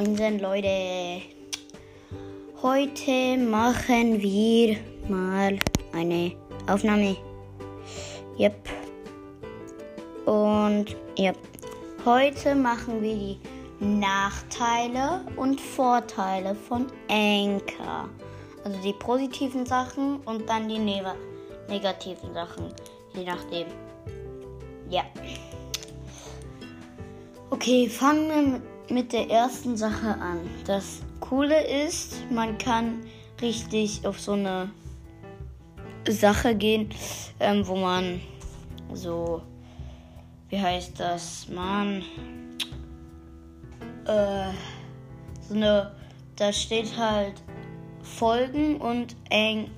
Moinsen, Leute. Heute machen wir mal eine Aufnahme. Yep. Und yep. Heute machen wir die Nachteile und Vorteile von Anchor. Also die positiven Sachen und dann die ne negativen Sachen. Je nachdem. Ja. Okay, fangen wir mit der ersten Sache an. Das Coole ist, man kann richtig auf so eine Sache gehen, ähm, wo man so, wie heißt das, man, äh, so eine, da steht halt Folgen und Eng,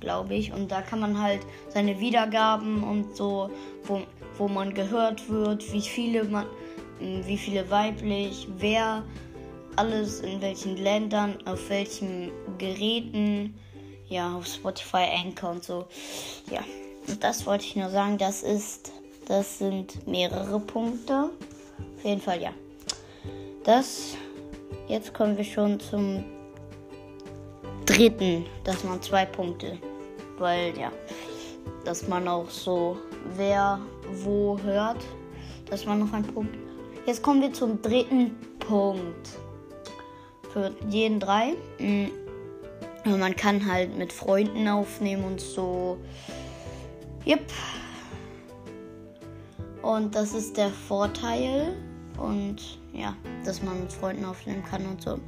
glaube ich. Und da kann man halt seine Wiedergaben und so, wo, wo man gehört wird, wie viele man, wie viele weiblich, wer, alles in welchen Ländern, auf welchen Geräten, ja, auf Spotify, Anchor und so. Ja, das wollte ich nur sagen. Das ist, das sind mehrere Punkte. Auf jeden Fall, ja. Das, jetzt kommen wir schon zum dritten, dass man zwei Punkte, weil ja, dass man auch so wer wo hört, dass man noch einen Punkt Jetzt kommen wir zum dritten Punkt. Für jeden drei. Mm, man kann halt mit Freunden aufnehmen und so. Yep. Und das ist der Vorteil. Und ja, dass man mit Freunden aufnehmen kann und so.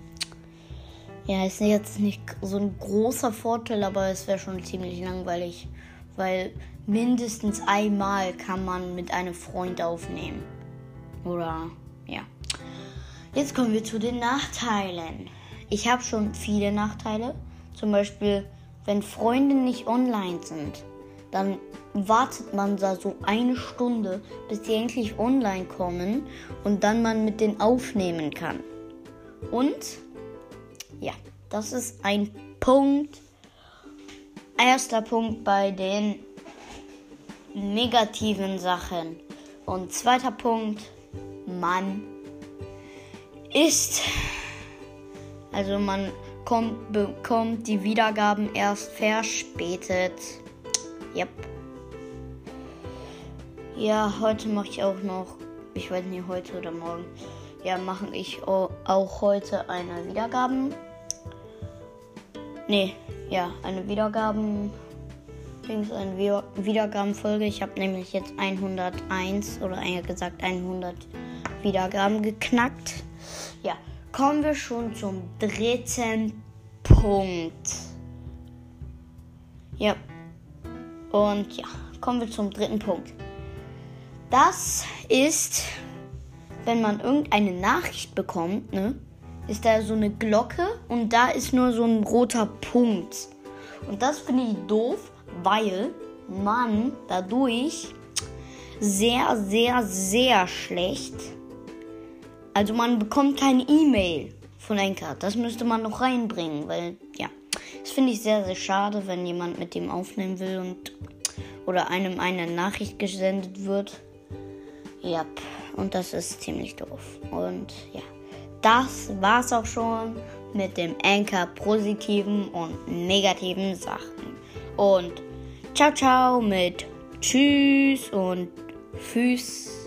Ja, ist jetzt nicht so ein großer Vorteil, aber es wäre schon ziemlich langweilig. Weil mindestens einmal kann man mit einem Freund aufnehmen. Oder ja. Jetzt kommen wir zu den Nachteilen. Ich habe schon viele Nachteile. Zum Beispiel, wenn Freunde nicht online sind, dann wartet man da so eine Stunde, bis die endlich online kommen und dann man mit denen aufnehmen kann. Und ja, das ist ein Punkt. Erster Punkt bei den negativen Sachen. Und zweiter Punkt, man ist. Also man kommt, bekommt die Wiedergaben erst verspätet. Yep. Ja, heute mache ich auch noch, ich weiß nicht, heute oder morgen. Ja, mache ich auch heute eine Wiedergaben. Nee, ja, eine Wiedergaben. Eine Wiedergabenfolge. Ich habe nämlich jetzt 101 oder eher gesagt 100 Wiedergaben geknackt. Ja, kommen wir schon zum dritten Punkt. Ja. Und ja, kommen wir zum dritten Punkt. Das ist, wenn man irgendeine Nachricht bekommt, ne, ist da so eine Glocke und da ist nur so ein roter Punkt. Und das finde ich doof, weil man dadurch sehr, sehr, sehr schlecht also man bekommt keine E-Mail von Enker. Das müsste man noch reinbringen, weil ja, das finde ich sehr, sehr schade, wenn jemand mit dem aufnehmen will und oder einem eine Nachricht gesendet wird. Ja, und das ist ziemlich doof. Und ja, das war's auch schon mit dem Anker positiven und negativen Sachen. Und ciao, ciao mit Tschüss und Füß.